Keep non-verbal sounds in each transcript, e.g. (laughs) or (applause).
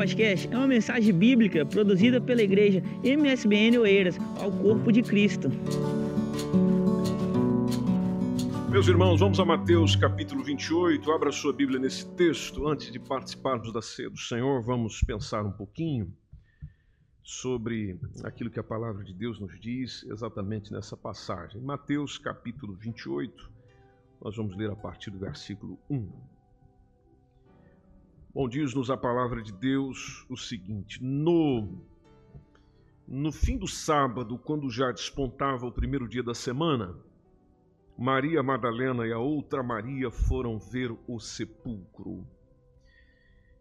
podcast é uma mensagem bíblica produzida pela igreja MSBN Oeiras ao corpo de Cristo. Meus irmãos, vamos a Mateus capítulo 28. Abra sua Bíblia nesse texto. Antes de participarmos da ceia do Senhor, vamos pensar um pouquinho sobre aquilo que a palavra de Deus nos diz exatamente nessa passagem. Mateus capítulo 28, nós vamos ler a partir do versículo 1. Bom, diz-nos a palavra de Deus o seguinte: no, no fim do sábado, quando já despontava o primeiro dia da semana, Maria Madalena e a outra Maria foram ver o sepulcro.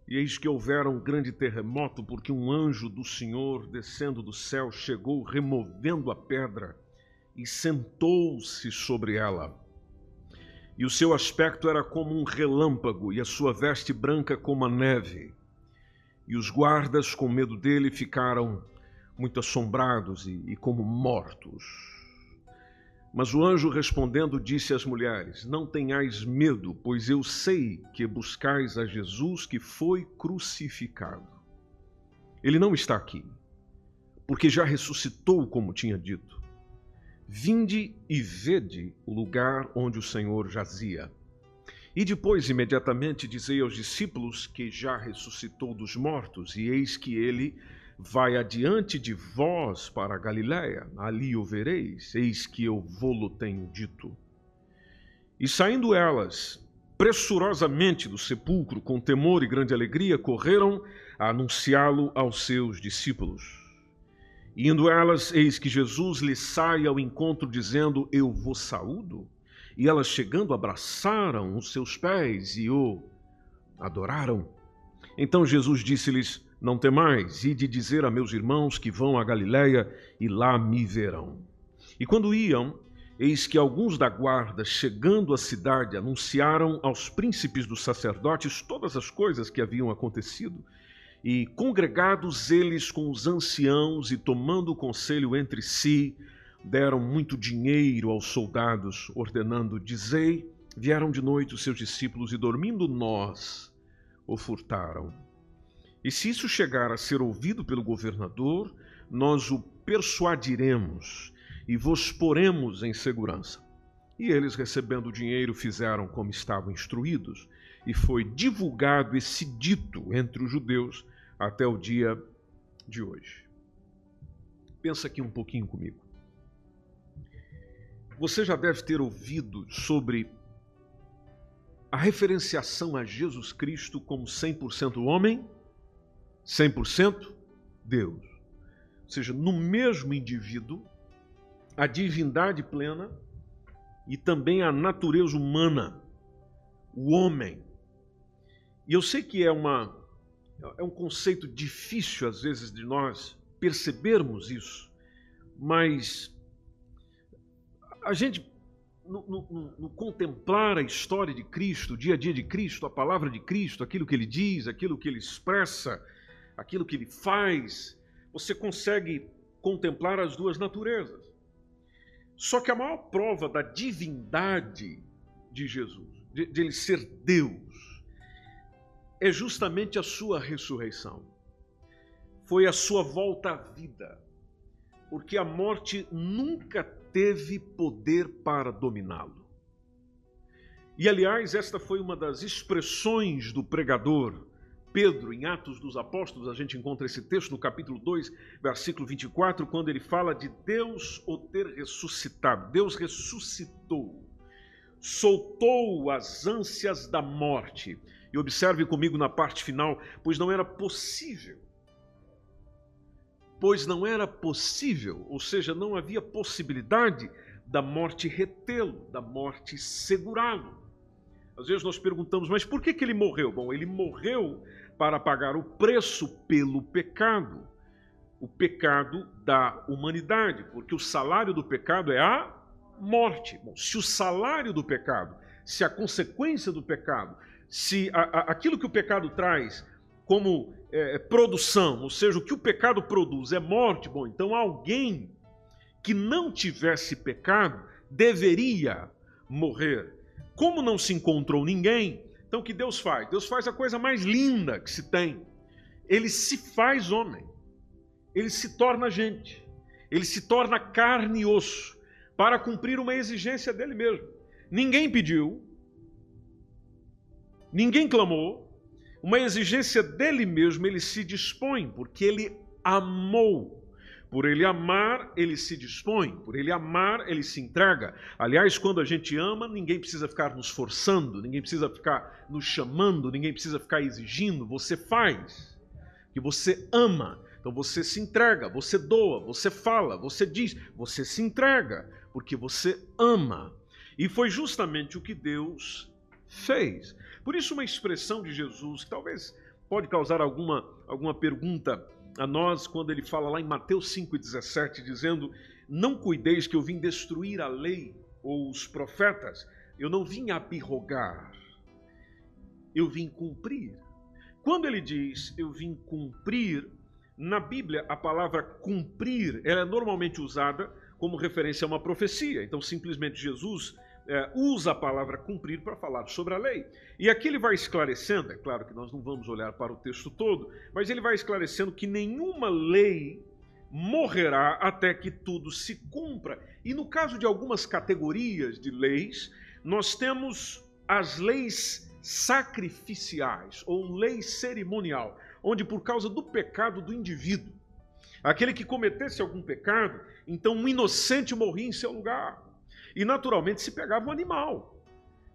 E eis que houvera um grande terremoto, porque um anjo do Senhor, descendo do céu, chegou removendo a pedra e sentou-se sobre ela e o seu aspecto era como um relâmpago, e a sua veste branca como a neve. E os guardas, com medo dele, ficaram muito assombrados e, e como mortos. Mas o anjo respondendo disse às mulheres: Não tenhais medo, pois eu sei que buscais a Jesus que foi crucificado. Ele não está aqui, porque já ressuscitou, como tinha dito. Vinde e vede o lugar onde o Senhor jazia. E depois, imediatamente, dizei aos discípulos que já ressuscitou dos mortos, e eis que ele vai adiante de vós para a Galiléia, ali o vereis, eis que eu vô-lo tenho dito. E saindo elas, pressurosamente do sepulcro, com temor e grande alegria, correram a anunciá-lo aos seus discípulos. Indo elas, eis que Jesus lhe sai ao encontro, dizendo: Eu vos saúdo. E elas, chegando, abraçaram os seus pés e o adoraram. Então Jesus disse-lhes: Não temais, ide dizer a meus irmãos que vão a Galiléia e lá me verão. E quando iam, eis que alguns da guarda, chegando à cidade, anunciaram aos príncipes dos sacerdotes todas as coisas que haviam acontecido. E congregados eles com os anciãos e tomando conselho entre si, deram muito dinheiro aos soldados, ordenando: Dizei, vieram de noite os seus discípulos e dormindo nós o furtaram. E se isso chegar a ser ouvido pelo governador, nós o persuadiremos e vos poremos em segurança. E eles, recebendo o dinheiro, fizeram como estavam instruídos, e foi divulgado esse dito entre os judeus até o dia de hoje. Pensa aqui um pouquinho comigo. Você já deve ter ouvido sobre a referenciação a Jesus Cristo como 100% homem, 100% Deus. Ou seja, no mesmo indivíduo, a divindade plena e também a natureza humana, o homem. E eu sei que é uma é um conceito difícil às vezes de nós percebermos isso, mas a gente, no, no, no, contemplar a história de Cristo, o dia a dia de Cristo, a palavra de Cristo, aquilo que ele diz, aquilo que ele expressa, aquilo que ele faz, você consegue contemplar as duas naturezas. Só que a maior prova da divindade de Jesus, de, de ele ser Deus, é justamente a sua ressurreição. Foi a sua volta à vida. Porque a morte nunca teve poder para dominá-lo. E aliás, esta foi uma das expressões do pregador Pedro, em Atos dos Apóstolos, a gente encontra esse texto no capítulo 2, versículo 24, quando ele fala de Deus o ter ressuscitado. Deus ressuscitou, soltou as ânsias da morte e observe comigo na parte final, pois não era possível. Pois não era possível, ou seja, não havia possibilidade da morte retê-lo, da morte segurá-lo. Às vezes nós perguntamos, mas por que, que ele morreu? Bom, ele morreu para pagar o preço pelo pecado, o pecado da humanidade, porque o salário do pecado é a morte. Bom, se o salário do pecado, se a consequência do pecado se a, a, aquilo que o pecado traz como é, produção, ou seja, o que o pecado produz é morte, bom, então alguém que não tivesse pecado deveria morrer. Como não se encontrou ninguém, então o que Deus faz? Deus faz a coisa mais linda que se tem. ele se faz homem, ele se torna gente, ele se torna carne e osso para cumprir uma exigência dele mesmo. Ninguém pediu, ninguém clamou, uma exigência dele mesmo, ele se dispõe, porque ele amou. Por ele amar, ele se dispõe, por ele amar, ele se entrega. Aliás, quando a gente ama, ninguém precisa ficar nos forçando, ninguém precisa ficar nos chamando, ninguém precisa ficar exigindo, você faz. Que você ama. Então você se entrega, você doa, você fala, você diz, você se entrega, porque você ama. E foi justamente o que Deus fez. Por isso, uma expressão de Jesus, que talvez pode causar alguma, alguma pergunta a nós quando ele fala lá em Mateus 5,17, dizendo: Não cuideis que eu vim destruir a lei ou os profetas, eu não vim abirrogar, eu vim cumprir. Quando ele diz eu vim cumprir, na Bíblia a palavra cumprir ela é normalmente usada como referência a uma profecia. Então, simplesmente Jesus é, usa a palavra cumprir para falar sobre a lei. E aqui ele vai esclarecendo, é claro que nós não vamos olhar para o texto todo, mas ele vai esclarecendo que nenhuma lei morrerá até que tudo se cumpra. E no caso de algumas categorias de leis, nós temos as leis sacrificiais ou lei cerimonial, onde por causa do pecado do indivíduo, aquele que cometesse algum pecado, então um inocente morria em seu lugar. E naturalmente se pegava um animal.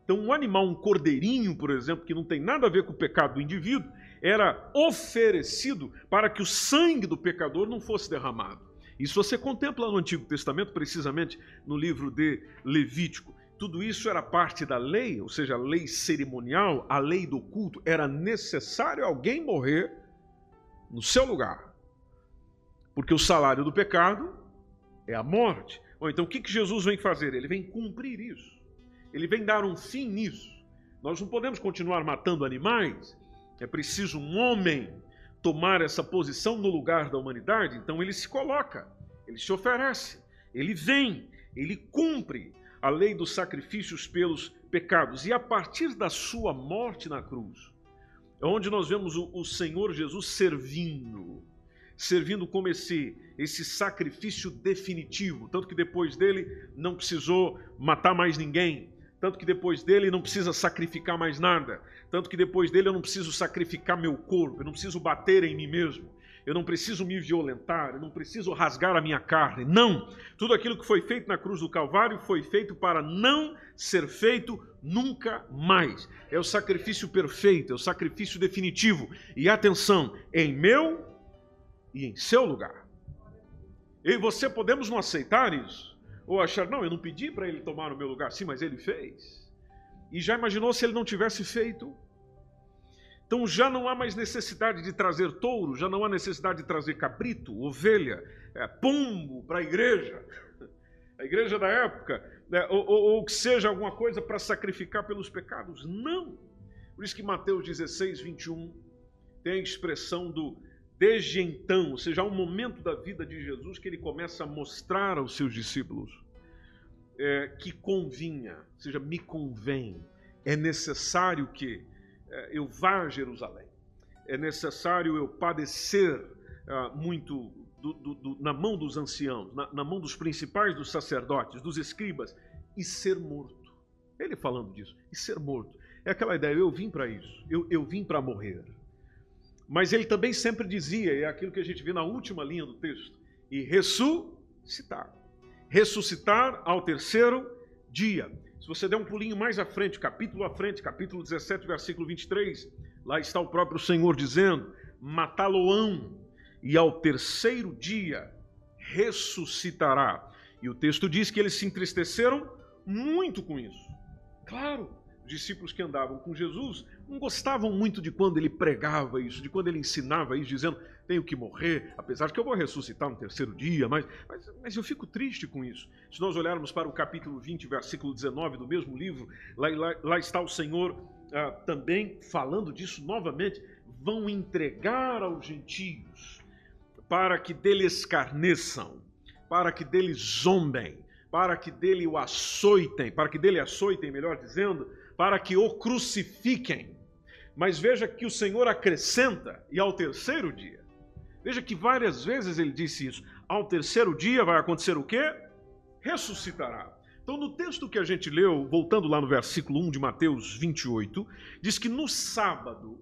Então, um animal, um cordeirinho, por exemplo, que não tem nada a ver com o pecado do indivíduo, era oferecido para que o sangue do pecador não fosse derramado. Isso você contempla no Antigo Testamento, precisamente no livro de Levítico. Tudo isso era parte da lei, ou seja, a lei cerimonial, a lei do culto. Era necessário alguém morrer no seu lugar. Porque o salário do pecado é a morte. Ou então o que, que Jesus vem fazer? Ele vem cumprir isso. Ele vem dar um fim nisso. Nós não podemos continuar matando animais. É preciso um homem tomar essa posição no lugar da humanidade. Então ele se coloca, ele se oferece, ele vem, ele cumpre a lei dos sacrifícios pelos pecados. E a partir da sua morte na cruz, é onde nós vemos o Senhor Jesus servindo servindo como esse, esse sacrifício definitivo. Tanto que depois dele não precisou matar mais ninguém. Tanto que depois dele não precisa sacrificar mais nada. Tanto que depois dele eu não preciso sacrificar meu corpo, eu não preciso bater em mim mesmo. Eu não preciso me violentar, eu não preciso rasgar a minha carne. Não! Tudo aquilo que foi feito na cruz do Calvário foi feito para não ser feito nunca mais. É o sacrifício perfeito, é o sacrifício definitivo. E atenção, em meu e em seu lugar. Eu e você podemos não aceitar isso, ou achar, não, eu não pedi para ele tomar o meu lugar, sim, mas ele fez. E já imaginou se ele não tivesse feito? Então já não há mais necessidade de trazer touro, já não há necessidade de trazer cabrito, ovelha, é, pombo para a igreja, a igreja da época, né, ou, ou, ou que seja alguma coisa para sacrificar pelos pecados. Não. Por isso que Mateus 16, 21 tem a expressão do Desde então, ou seja, há um momento da vida de Jesus que ele começa a mostrar aos seus discípulos é, que convinha, ou seja, me convém, é necessário que é, eu vá a Jerusalém, é necessário eu padecer é, muito do, do, do, na mão dos anciãos, na, na mão dos principais dos sacerdotes, dos escribas, e ser morto. Ele falando disso, e ser morto. É aquela ideia, eu vim para isso, eu, eu vim para morrer. Mas ele também sempre dizia, é aquilo que a gente vê na última linha do texto, e ressuscitar. Ressuscitar ao terceiro dia. Se você der um pulinho mais à frente, capítulo à frente, capítulo 17, versículo 23, lá está o próprio Senhor dizendo: matá-lo-ão, e ao terceiro dia ressuscitará. E o texto diz que eles se entristeceram muito com isso. Claro, os discípulos que andavam com Jesus não gostavam muito de quando ele pregava isso, de quando ele ensinava isso, dizendo: tenho que morrer, apesar de que eu vou ressuscitar no terceiro dia, mas, mas, mas eu fico triste com isso. Se nós olharmos para o capítulo 20, versículo 19 do mesmo livro, lá, lá, lá está o Senhor ah, também falando disso novamente: vão entregar aos gentios para que dele escarneçam, para que dele zombem, para que dele o açoitem, para que dele açoitem, melhor dizendo, para que o crucifiquem. Mas veja que o Senhor acrescenta e ao terceiro dia. Veja que várias vezes ele disse isso. Ao terceiro dia vai acontecer o quê? Ressuscitará. Então, no texto que a gente leu, voltando lá no versículo 1 de Mateus 28, diz que no sábado,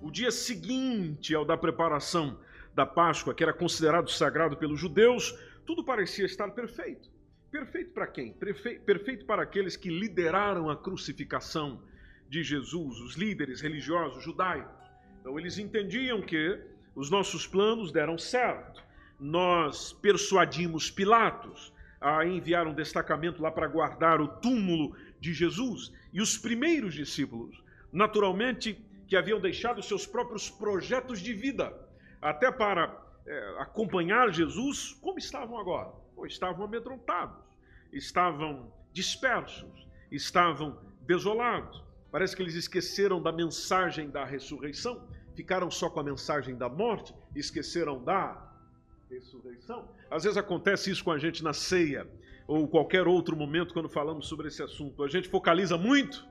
o dia seguinte ao da preparação da Páscoa, que era considerado sagrado pelos judeus, tudo parecia estar perfeito. Perfeito para quem? Perfeito para aqueles que lideraram a crucificação de Jesus, os líderes religiosos judaicos. Então, eles entendiam que os nossos planos deram certo. Nós persuadimos Pilatos a enviar um destacamento lá para guardar o túmulo de Jesus. E os primeiros discípulos, naturalmente, que haviam deixado seus próprios projetos de vida, até para é, acompanhar Jesus, como estavam agora? Estavam amedrontados, estavam dispersos, estavam desolados. Parece que eles esqueceram da mensagem da ressurreição, ficaram só com a mensagem da morte, esqueceram da ressurreição. Às vezes acontece isso com a gente na ceia, ou qualquer outro momento quando falamos sobre esse assunto. A gente focaliza muito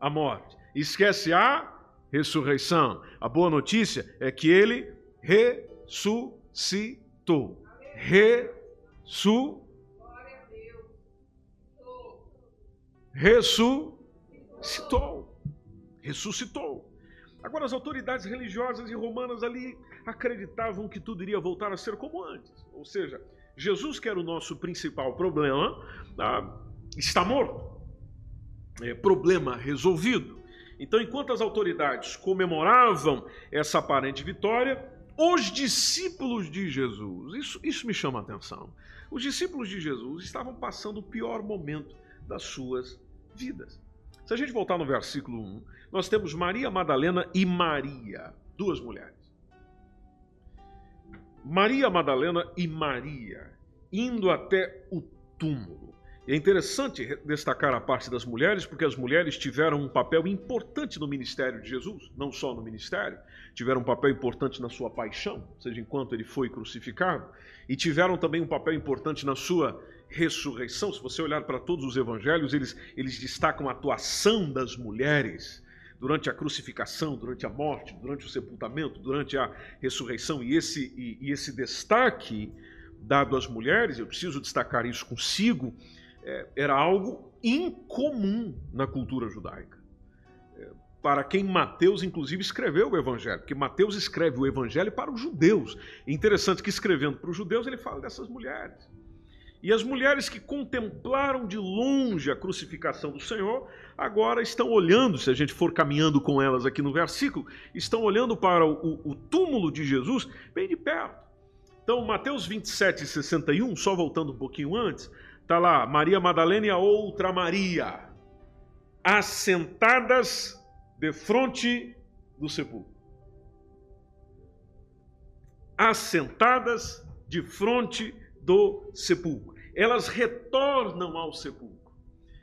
a morte, esquece a ressurreição. A boa notícia é que ele ressuscitou. Ressuscitou. Ressuscitou. Ressuscitou. Agora, as autoridades religiosas e romanas ali acreditavam que tudo iria voltar a ser como antes. Ou seja, Jesus, que era o nosso principal problema, ah, está morto. É, problema resolvido. Então, enquanto as autoridades comemoravam essa aparente vitória, os discípulos de Jesus, isso, isso me chama a atenção, os discípulos de Jesus estavam passando o pior momento das suas vidas. Se a gente voltar no versículo 1, nós temos Maria Madalena e Maria, duas mulheres. Maria Madalena e Maria indo até o túmulo. É interessante destacar a parte das mulheres, porque as mulheres tiveram um papel importante no ministério de Jesus, não só no ministério, tiveram um papel importante na sua paixão, ou seja, enquanto ele foi crucificado, e tiveram também um papel importante na sua ressurreição. Se você olhar para todos os evangelhos, eles, eles destacam a atuação das mulheres durante a crucificação, durante a morte, durante o sepultamento, durante a ressurreição, e esse, e, e esse destaque dado às mulheres, eu preciso destacar isso consigo, era algo incomum na cultura judaica. É, para quem Mateus, inclusive, escreveu o Evangelho, porque Mateus escreve o Evangelho para os judeus. É interessante que, escrevendo para os judeus, ele fala dessas mulheres. E as mulheres que contemplaram de longe a crucificação do Senhor, agora estão olhando, se a gente for caminhando com elas aqui no versículo, estão olhando para o, o túmulo de Jesus bem de perto. Então, Mateus 27, 61, só voltando um pouquinho antes, está lá Maria Madalena e a outra Maria, assentadas de frente do sepulcro. Assentadas de frente do sepulcro elas retornam ao sepulcro.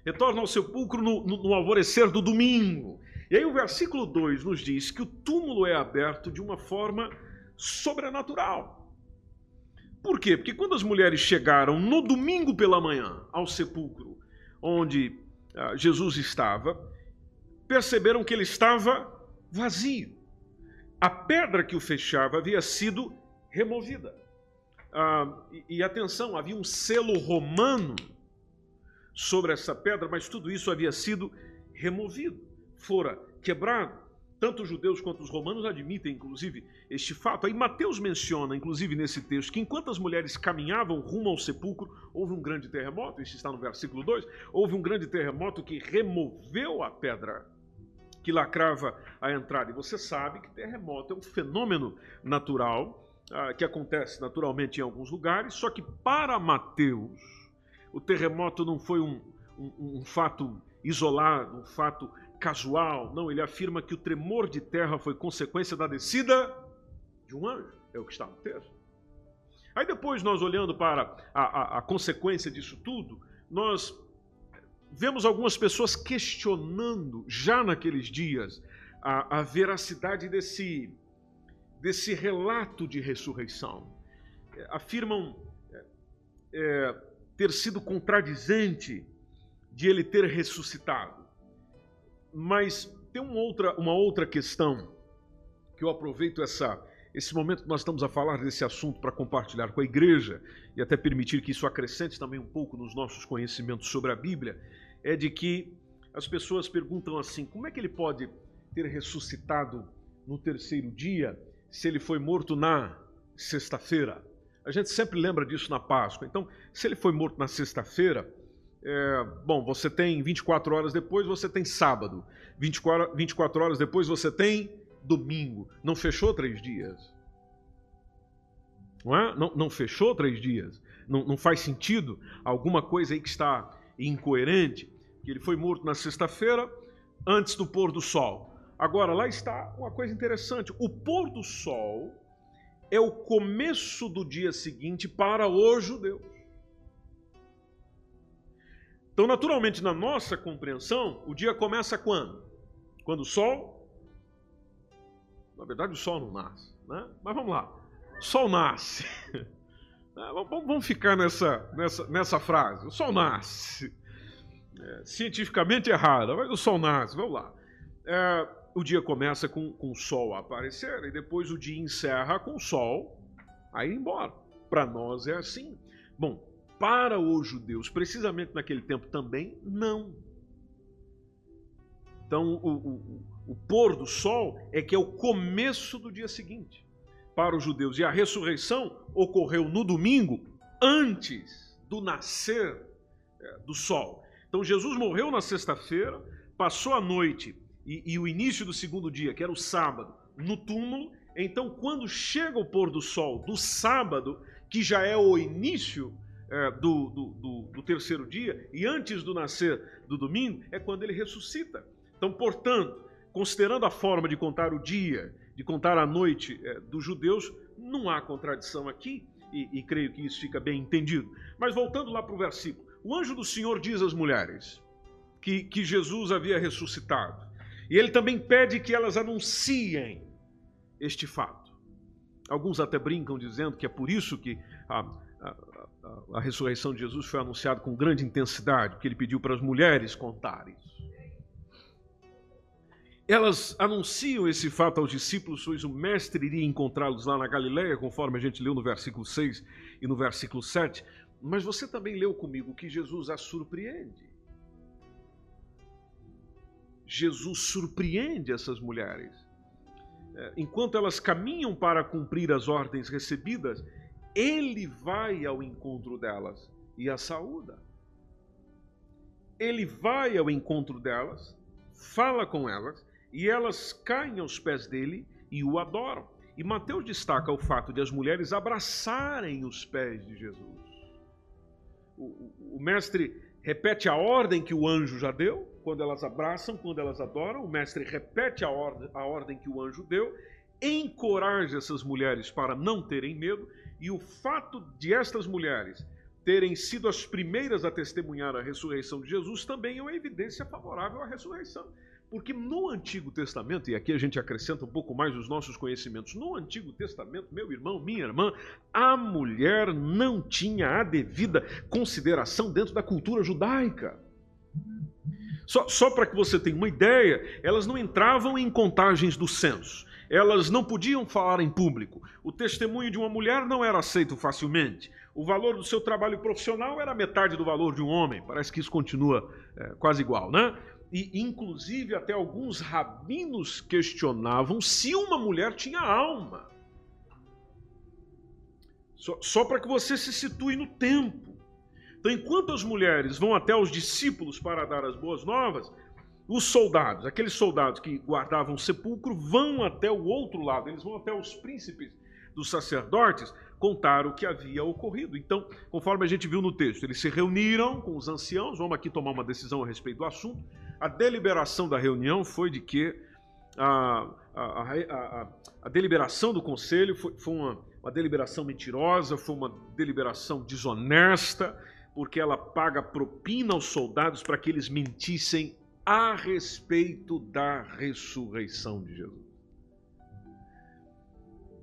Retornam ao sepulcro no, no, no alvorecer do domingo. E aí o versículo 2 nos diz que o túmulo é aberto de uma forma sobrenatural. Por quê? Porque quando as mulheres chegaram no domingo pela manhã ao sepulcro onde ah, Jesus estava, perceberam que ele estava vazio. A pedra que o fechava havia sido removida. Ah, e, e atenção, havia um selo romano sobre essa pedra, mas tudo isso havia sido removido, fora quebrado. Tanto os judeus quanto os romanos admitem, inclusive, este fato. Aí Mateus menciona, inclusive nesse texto, que enquanto as mulheres caminhavam rumo ao sepulcro, houve um grande terremoto, isso está no versículo 2, houve um grande terremoto que removeu a pedra que lacrava a entrada. E você sabe que terremoto é um fenômeno natural ah, que acontece naturalmente em alguns lugares, só que para Mateus, o terremoto não foi um, um, um fato isolado, um fato casual. Não, ele afirma que o tremor de terra foi consequência da descida de um anjo. É o que está no texto. Aí depois, nós olhando para a, a, a consequência disso tudo, nós vemos algumas pessoas questionando, já naqueles dias, a, a veracidade desse, desse relato de ressurreição. É, afirmam é, é, ter sido contradizente de ele ter ressuscitado. Mas tem uma outra, uma outra questão que eu aproveito essa, esse momento que nós estamos a falar desse assunto para compartilhar com a igreja e até permitir que isso acrescente também um pouco nos nossos conhecimentos sobre a Bíblia, é de que as pessoas perguntam assim: como é que ele pode ter ressuscitado no terceiro dia se ele foi morto na sexta-feira? A gente sempre lembra disso na Páscoa. Então, se ele foi morto na sexta-feira, é, bom, você tem 24 horas depois, você tem sábado. 24, 24 horas depois, você tem domingo. Não fechou três dias. Não, é? não, não fechou três dias. Não, não faz sentido alguma coisa aí que está incoerente. Que ele foi morto na sexta-feira, antes do pôr do sol. Agora, lá está uma coisa interessante: o pôr do sol é o começo do dia seguinte para os judeus. Então, naturalmente, na nossa compreensão, o dia começa quando? Quando o sol. Na verdade, o sol não nasce, né? Mas vamos lá. O sol nasce. (laughs) É, vamos ficar nessa, nessa, nessa frase. O sol nasce. É, cientificamente errada, mas o sol nasce. Vamos lá. É, o dia começa com, com o sol a aparecer e depois o dia encerra com o sol a ir embora. Para nós é assim. Bom, para os judeus, precisamente naquele tempo também, não. Então, o, o, o pôr do sol é que é o começo do dia seguinte para os judeus. E a ressurreição ocorreu no domingo, antes do nascer é, do sol. Então, Jesus morreu na sexta-feira, passou a noite e, e o início do segundo dia, que era o sábado, no túmulo. Então, quando chega o pôr do sol do sábado, que já é o início é, do, do, do, do terceiro dia e antes do nascer do domingo, é quando ele ressuscita. Então, portanto, considerando a forma de contar o dia, de contar a noite é, dos judeus, não há contradição aqui, e, e, creio que isso fica bem entendido. Mas voltando lá para o versículo, o anjo do Senhor diz às mulheres que, que Jesus havia ressuscitado, e ele também pede que elas anunciem este fato. Alguns até brincam dizendo que é por isso que a, a, a, ressurreição de Jesus foi anunciada com grande intensidade, porque ele pediu para as mulheres contarem. Elas anunciam esse fato aos discípulos, pois o mestre iria encontrá-los lá na Galileia, conforme a gente leu no versículo 6 e no versículo 7. Mas você também leu comigo que Jesus as surpreende. Jesus surpreende essas mulheres. É, enquanto elas caminham para cumprir as ordens recebidas, ele vai ao encontro delas e as saúda. Ele vai ao encontro delas, fala com elas e elas caem aos pés dele e o adoram. E Mateus destaca o fato de as mulheres abraçarem os pés de Jesus. O, o, o mestre repete a ordem que o anjo já deu, quando elas abraçam, quando elas adoram. O mestre repete a a ordem que o anjo deu, encoraja essas mulheres para não terem medo e o fato de estas mulheres terem sido as primeiras a testemunhar a ressurreição de Jesus também é uma evidência favorável à ressurreição. Porque no Antigo Testamento, e aqui a gente acrescenta um pouco mais os nossos conhecimentos, no Antigo Testamento, meu irmão, minha irmã, a mulher não tinha a devida consideração dentro da cultura judaica. Só, só para que você tenha uma ideia, elas não entravam em contagens do censo elas não podiam falar em público. O testemunho de uma mulher não era aceito facilmente. O valor do seu trabalho profissional era metade do valor de um homem. Parece que isso continua é, quase igual, né? E, inclusive, até alguns rabinos questionavam se uma mulher tinha alma. Só, só para que você se situe no tempo. Então, enquanto as mulheres vão até os discípulos para dar as boas novas, os soldados, aqueles soldados que guardavam o sepulcro, vão até o outro lado, eles vão até os príncipes dos sacerdotes contar o que havia ocorrido. Então, conforme a gente viu no texto, eles se reuniram com os anciãos, vamos aqui tomar uma decisão a respeito do assunto. A deliberação da reunião foi de que a, a, a, a deliberação do conselho foi, foi uma, uma deliberação mentirosa, foi uma deliberação desonesta, porque ela paga propina aos soldados para que eles mentissem a respeito da ressurreição de Jesus.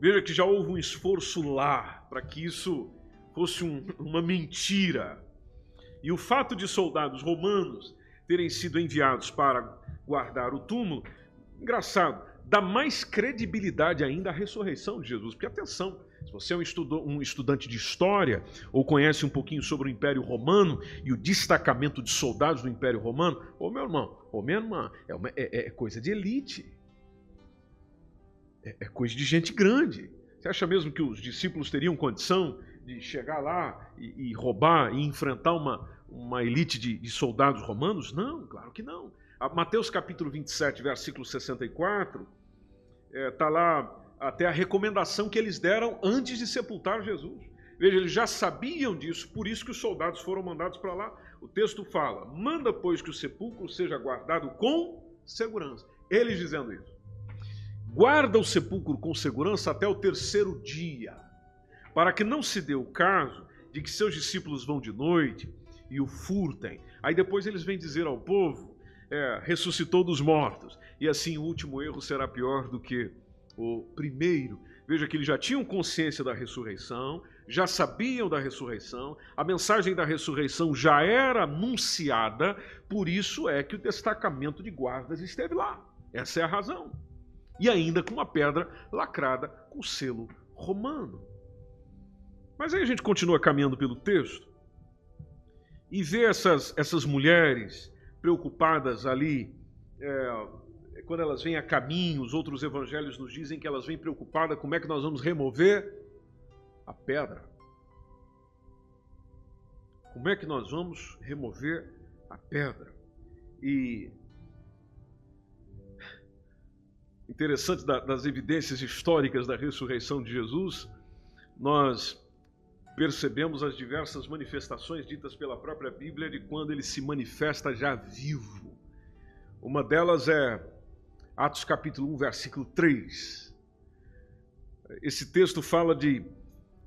Veja que já houve um esforço lá para que isso fosse um, uma mentira. E o fato de soldados romanos terem sido enviados para guardar o túmulo, engraçado, dá mais credibilidade ainda à ressurreição de Jesus. Porque atenção, você é um, estudo, um, estudante de história ou conhece um pouquinho sobre o Império Romano e o destacamento de soldados do Império Romano, ô meu irmão, ô minha irmã, é, uma, é, é coisa de elite. É, é coisa de gente grande. Você acha mesmo que os discípulos teriam condição de chegar lá e, e roubar e enfrentar uma, uma elite de, de soldados romanos? Não, claro que não. A Mateus capítulo 27, versículo 64, está é, tá lá até a recomendação que eles deram antes de sepultar Jesus. Veja, eles já sabiam disso, por isso que os soldados foram mandados para lá. O texto fala: manda, pois, que o sepulcro seja guardado com segurança. Eles dizendo isso. Guarda o sepulcro com segurança até o terceiro dia, para que não se dê o caso de que seus discípulos vão de noite e o furtem. Aí depois eles vêm dizer ao povo: é, ressuscitou dos mortos. E assim o último erro será pior do que o primeiro. Veja que eles já tinham consciência da ressurreição, já sabiam da ressurreição, a mensagem da ressurreição já era anunciada, por isso é que o destacamento de guardas esteve lá. Essa é a razão. E ainda com uma pedra lacrada com selo romano. Mas aí a gente continua caminhando pelo texto e vê essas, essas mulheres preocupadas ali é, quando elas vêm a caminho, os outros evangelhos nos dizem que elas vêm preocupadas como é que nós vamos remover a pedra. Como é que nós vamos remover a pedra? E interessante das evidências históricas da ressurreição de Jesus, nós percebemos as diversas manifestações ditas pela própria Bíblia de quando ele se manifesta já vivo. Uma delas é Atos capítulo 1, versículo 3. Esse texto fala de,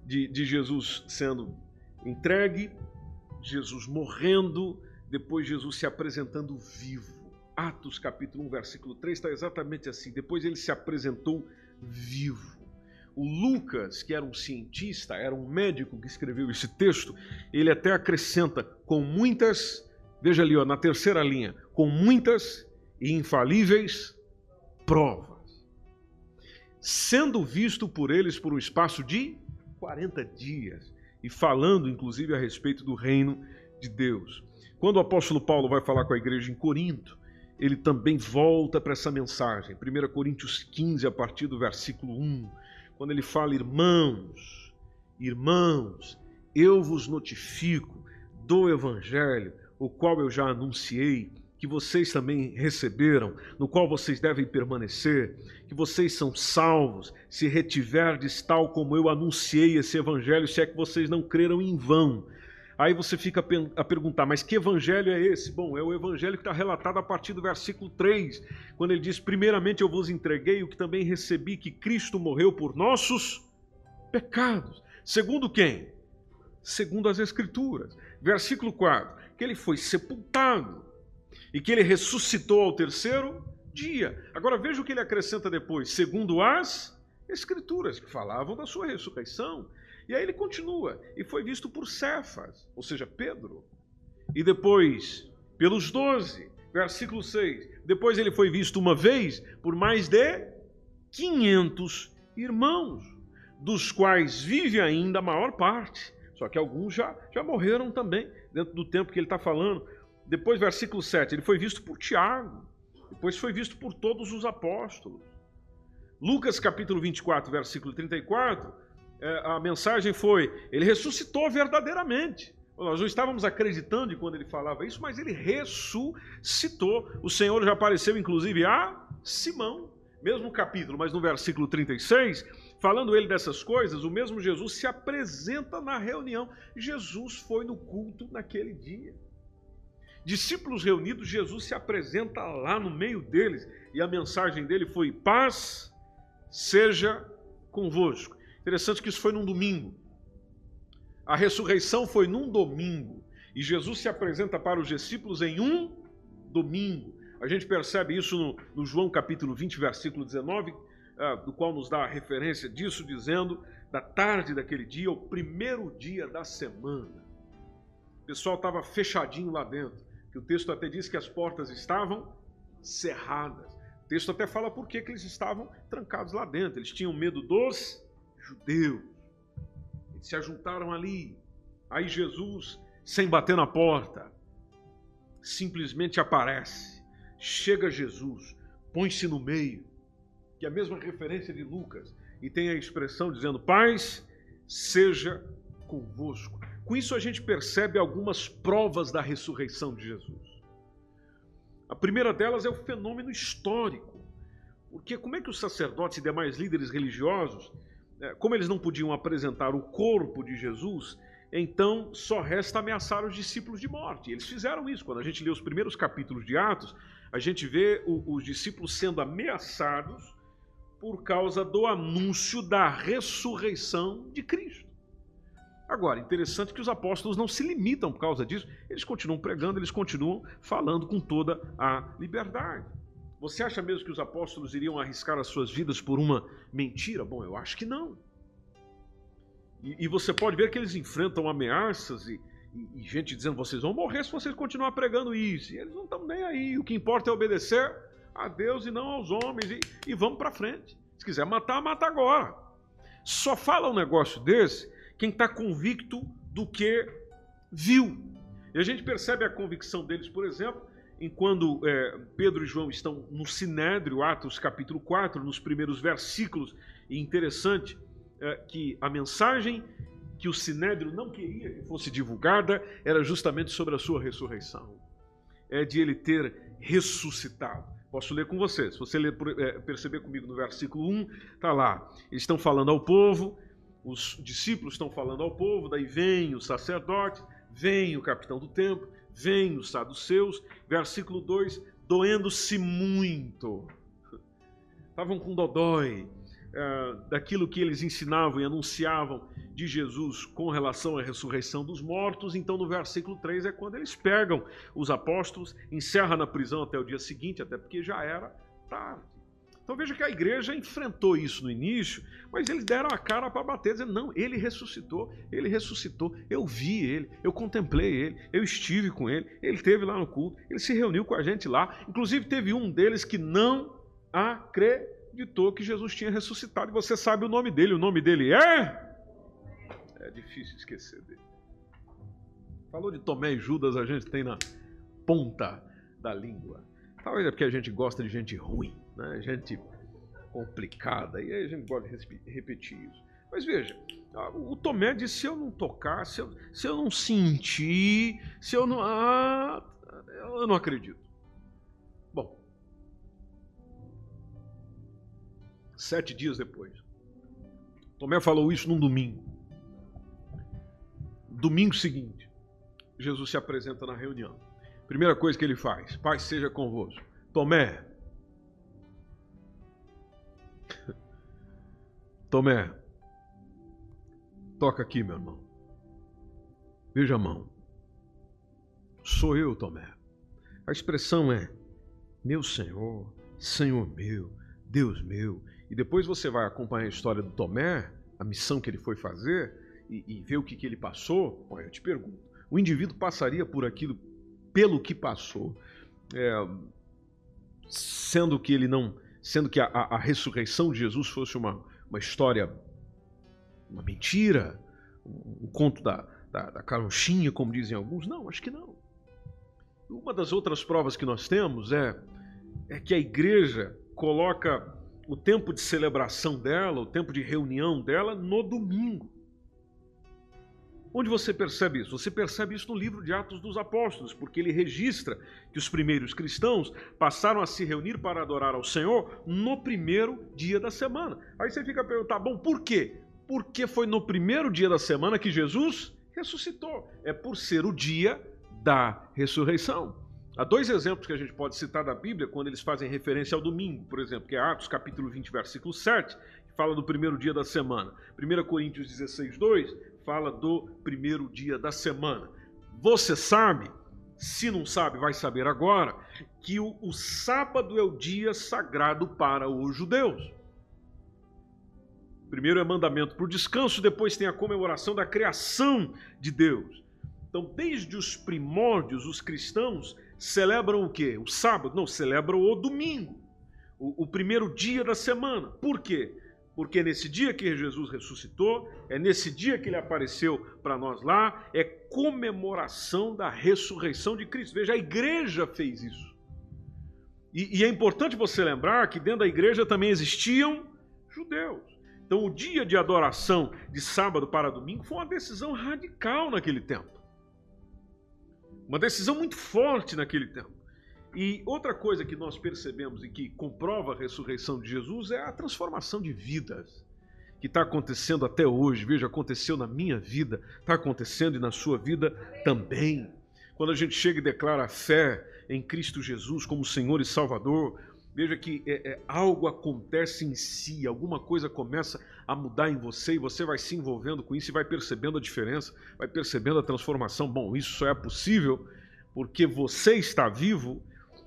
de, de Jesus sendo entregue, Jesus morrendo, depois Jesus se apresentando vivo. Atos capítulo 1, versículo 3 está exatamente assim. Depois ele se apresentou vivo. O Lucas, que era um cientista, era um médico que escreveu esse texto, ele até acrescenta com muitas, veja ali ó, na terceira linha, com muitas e infalíveis provas, sendo visto por eles por um espaço de 40 dias e falando inclusive a respeito do reino de Deus. Quando o apóstolo Paulo vai falar com a igreja em Corinto, ele também volta para essa mensagem. 1 Coríntios 15, a partir do versículo 1, quando ele fala: Irmãos, irmãos, eu vos notifico do evangelho, o qual eu já anunciei que vocês também receberam, no qual vocês devem permanecer, que vocês são salvos, se retiverdes tal como eu anunciei esse evangelho, se é que vocês não creram em vão. Aí você fica a perguntar, mas que evangelho é esse? Bom, é o evangelho que está relatado a partir do versículo 3, quando ele diz: Primeiramente eu vos entreguei o que também recebi, que Cristo morreu por nossos pecados. Segundo quem? Segundo as Escrituras. Versículo 4: que ele foi sepultado e que ele ressuscitou ao terceiro dia. Agora veja o que ele acrescenta depois, segundo as Escrituras, que falavam da sua ressurreição. E aí ele continua, e foi visto por Cefas, ou seja, Pedro, e depois pelos doze, versículo 6. Depois ele foi visto uma vez por mais de 500 irmãos, dos quais vive ainda a maior parte. Só que alguns já, já morreram também, dentro do tempo que ele está falando. Depois, versículo 7, ele foi visto por Tiago, depois foi visto por todos os apóstolos. Lucas capítulo 24, versículo 34, é, a mensagem foi: ele ressuscitou verdadeiramente. Nós não estávamos acreditando quando ele falava isso, mas ele ressuscitou. O Senhor já apareceu, inclusive, a Simão. Mesmo capítulo, mas no versículo 36, falando ele dessas coisas, o mesmo Jesus se apresenta na reunião. Jesus foi no culto naquele dia discípulos reunidos, Jesus se apresenta lá no meio deles e a mensagem dele foi: paz seja convosco. Interessante que isso foi num domingo. A ressurreição foi num domingo e Jesus se apresenta para os discípulos em um domingo. A gente percebe isso no, no João capítulo 20, versículo 19, ah, do qual nos dá a referência disso, dizendo: da tarde daquele dia, o primeiro dia da semana. O pessoal estava fechadinho lá dentro que o texto até diz que as portas estavam cerradas. O texto até fala por que, eles estavam trancados lá dentro. Eles tinham medo dos judeus. Eles se ajuntaram ali. Aí Jesus, sem bater na porta, simplesmente aparece. Chega Jesus, põe-se no meio, que é a mesma referência de Lucas, e tem a expressão dizendo: Paz seja convosco. Com isso a gente percebe algumas provas da ressurreição de Jesus. A primeira delas é o fenômeno histórico. Porque como é que os sacerdotes e demais líderes religiosos, é, como eles não podiam apresentar o corpo de Jesus, então só resta ameaçar os discípulos de morte. Eles fizeram isso. Quando a gente lê os primeiros capítulos de Atos, a gente vê os discípulos sendo ameaçados por causa do anúncio da ressurreição de Cristo. Agora, interessante que os apóstolos não se limitam por causa disso, eles continuam pregando, eles continuam falando com toda a liberdade. Você acha mesmo que os apóstolos iriam arriscar as suas vidas por uma mentira? Bom, eu acho que não. E, e você pode ver que eles enfrentam ameaças e, e, e, gente dizendo: vocês vão morrer se vocês continuar pregando isso. E eles não estão nem aí. O que importa é obedecer a Deus e não aos homens. E, e vamos para frente. Se quiser matar, mata agora. Só fala um negócio desse quem está convicto do que viu. E a gente percebe a convicção deles, por exemplo, em quando é, Pedro e João estão no Sinédrio, Atos capítulo 4, nos primeiros versículos. E interessante é, que a mensagem que o Sinédrio não queria que fosse divulgada era justamente sobre a sua ressurreição. É de ele ter ressuscitado. Posso ler com você. Se você ler, é, perceber comigo no versículo 1, está lá. Eles estão falando ao povo, os discípulos estão falando ao povo, daí vem o sacerdote, vem o capitão do templo, vem os saduceus. Versículo 2: doendo-se muito. Estavam com dodói, é, daquilo que eles ensinavam e anunciavam de Jesus com relação à ressurreição dos mortos. Então, no versículo 3 é quando eles pegam os apóstolos, encerra na prisão até o dia seguinte, até porque já era tarde. Então veja que a igreja enfrentou isso no início, mas eles deram a cara para bater, dizendo: não, ele ressuscitou, ele ressuscitou, eu vi ele, eu contemplei ele, eu estive com ele, ele esteve lá no culto, ele se reuniu com a gente lá. Inclusive, teve um deles que não acreditou que Jesus tinha ressuscitado. E você sabe o nome dele. O nome dele é. É difícil esquecer dele. Falou de Tomé e Judas, a gente tem na ponta da língua. Talvez é porque a gente gosta de gente ruim, né? gente complicada, e aí a gente gosta de repetir isso. Mas veja, o Tomé disse: se eu não tocar, se eu, se eu não sentir, se eu não. Ah, eu não acredito. sete dias depois. Tomé falou isso num domingo. Domingo seguinte, Jesus se apresenta na reunião. Primeira coisa que ele faz: Pai seja convosco. Tomé. Tomé. Toca aqui, meu irmão. Veja a mão. Sou eu, Tomé. A expressão é: Meu Senhor, Senhor meu, Deus meu. E depois você vai acompanhar a história do Tomé, a missão que ele foi fazer, e, e ver o que, que ele passou. Olha, eu te pergunto: o indivíduo passaria por aquilo pelo que passou, é, sendo que ele não. Sendo que a, a, a ressurreição de Jesus fosse uma, uma história, uma mentira, um, um conto da, da, da carochinha, como dizem alguns? Não, acho que não. Uma das outras provas que nós temos é, é que a igreja coloca o tempo de celebração dela, o tempo de reunião dela no domingo. Onde você percebe isso? Você percebe isso no livro de Atos dos Apóstolos, porque ele registra que os primeiros cristãos passaram a se reunir para adorar ao Senhor no primeiro dia da semana. Aí você fica perguntando, tá bom, por quê? Porque foi no primeiro dia da semana que Jesus ressuscitou. É por ser o dia da ressurreição. Há dois exemplos que a gente pode citar da Bíblia quando eles fazem referência ao domingo, por exemplo, que é Atos capítulo 20, versículo 7, que fala do primeiro dia da semana. 1 Coríntios 16, 2 fala do primeiro dia da semana. Você sabe, se não sabe, vai saber agora, que o, o sábado é o dia sagrado para os judeus. Primeiro é mandamento para o descanso, depois tem a comemoração da criação de Deus. Então, desde os primórdios, os cristãos celebram o quê? O sábado? Não, celebram o domingo, o, o primeiro dia da semana. Por quê? Porque nesse dia que Jesus ressuscitou, é nesse dia que ele apareceu para nós lá, é comemoração da ressurreição de Cristo. Veja, a igreja fez isso. E, e, é importante você lembrar que dentro da igreja também existiam judeus. Então, o dia de adoração de sábado para domingo foi uma decisão radical naquele tempo. Uma decisão muito forte naquele tempo. E outra coisa que nós percebemos e que comprova a ressurreição de Jesus é a transformação de vidas que está acontecendo até hoje. Veja, aconteceu na minha vida, está acontecendo e na sua vida também. Quando a gente chega e declara a fé em Cristo Jesus como Senhor e Salvador, veja que é, é, algo acontece em si, alguma coisa começa a mudar em você e você vai se envolvendo com isso e vai percebendo a diferença, vai percebendo a transformação. Bom, isso só é possível porque você está vivo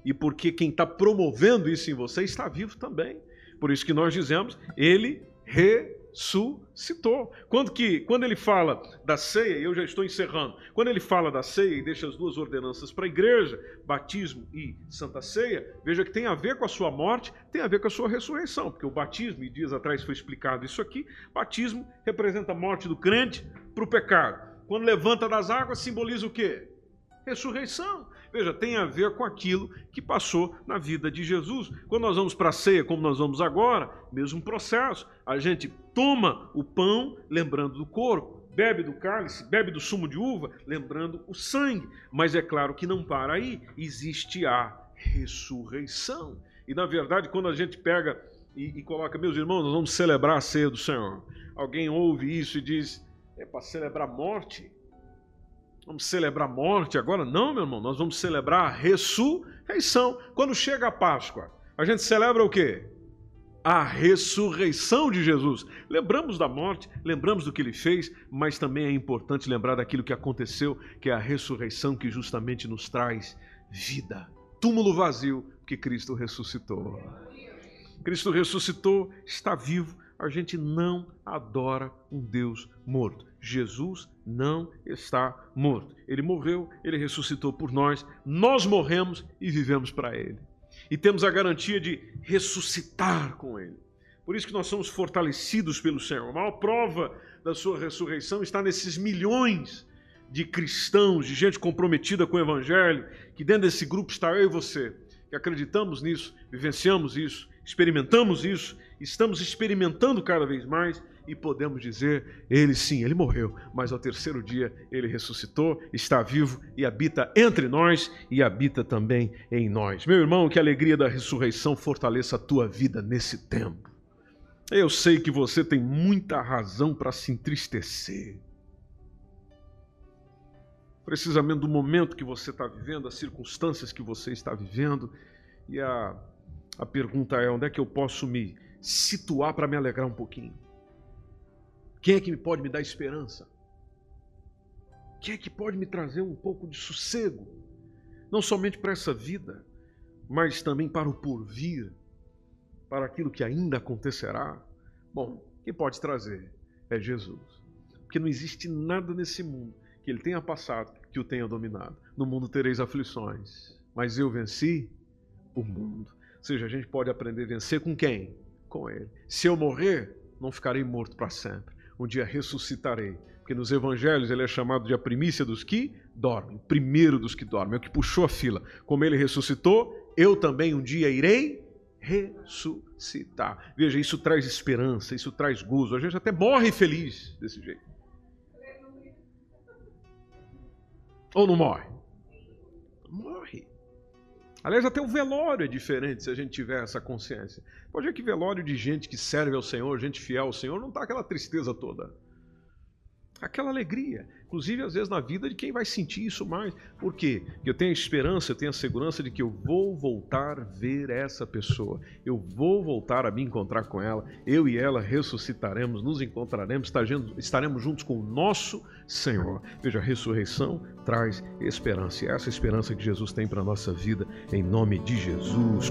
e porque quem está promovendo isso em você está vivo também. Por isso que nós dizemos, ele ressuscitou. Quando, que, quando ele fala da ceia, eu já estou encerrando, quando ele fala da ceia e deixa as duas ordenanças para a igreja, batismo e santa ceia, veja que tem a ver com a sua morte, tem a ver com a sua ressurreição, porque o batismo, e dias atrás foi explicado isso aqui, batismo representa a morte do crente para o pecado. Quando levanta das águas, simboliza o quê? Ressurreição. Veja, tem a ver com aquilo que passou na vida de Jesus. Quando nós vamos para a ceia, como nós vamos agora, mesmo processo. A gente toma o pão lembrando do corpo, bebe do cálice, bebe do sumo de uva, lembrando o sangue. Mas é claro que não para aí, existe a ressurreição. E na verdade, quando a gente pega e, e coloca, meus irmãos, nós vamos celebrar a ceia do Senhor. Alguém ouve isso e diz, é para celebrar morte? Vamos celebrar a morte agora? Não, meu irmão, nós vamos celebrar a ressurreição. Quando chega a Páscoa, a gente celebra o quê? A ressurreição de Jesus. Lembramos da morte, lembramos do que ele fez, mas também é importante lembrar daquilo que aconteceu, que é a ressurreição que justamente nos traz vida. Túmulo vazio, porque Cristo ressuscitou. Cristo ressuscitou, está vivo, a gente não adora um Deus morto. Jesus não está morto. Ele morreu, ele ressuscitou por nós, nós morremos e vivemos para ele. E temos a garantia de ressuscitar com ele. Por isso que nós somos fortalecidos pelo Senhor. A maior prova da sua ressurreição está nesses milhões de cristãos, de gente comprometida com o evangelho, que dentro desse grupo está eu e você, que acreditamos nisso, vivenciamos isso, experimentamos isso, estamos experimentando cada vez mais e podemos dizer: Ele sim, ele morreu, mas ao terceiro dia ele ressuscitou, está vivo e habita entre nós e habita também em nós. Meu irmão, que a alegria da ressurreição fortaleça a tua vida nesse tempo. Eu sei que você tem muita razão para se entristecer. Precisamente do momento que você está vivendo, as circunstâncias que você está vivendo, e a, a pergunta é: onde é que eu posso me situar para me alegrar um pouquinho? Quem é que pode me dar esperança? Quem é que pode me trazer um pouco de sossego? Não somente para essa vida, mas também para o porvir, para aquilo que ainda acontecerá. Bom, quem pode trazer é Jesus. Porque não existe nada nesse mundo que ele tenha passado que o tenha dominado. No mundo tereis aflições, mas eu venci o mundo. Ou seja, a gente pode aprender a vencer com quem? Com ele. Se eu morrer, não ficarei morto para sempre um dia ressuscitarei. Porque nos evangelhos ele é chamado de a primícia dos que dormem, primeiro dos que dormem, é o que puxou a fila. Como ele ressuscitou, eu também um dia irei ressuscitar. Veja, isso traz esperança, isso traz gozo. A gente até morre feliz desse jeito. Ou não morre? Morre. Aliás, até o velório é diferente se a gente tiver essa consciência. Pode ver que velório de gente que serve ao Senhor, gente fiel ao Senhor, não está aquela tristeza toda. Aquela alegria. Inclusive, às vezes, na vida de quem vai sentir isso mais. Por quê? Porque eu tenho a esperança, eu tenho a segurança de que eu vou voltar a ver essa pessoa. Eu vou voltar a me encontrar com ela. Eu e ela ressuscitaremos, nos encontraremos, estaremos juntos com o nosso Senhor. Veja, a ressurreição traz esperança. E é essa esperança que Jesus tem para a nossa vida, em nome de Jesus.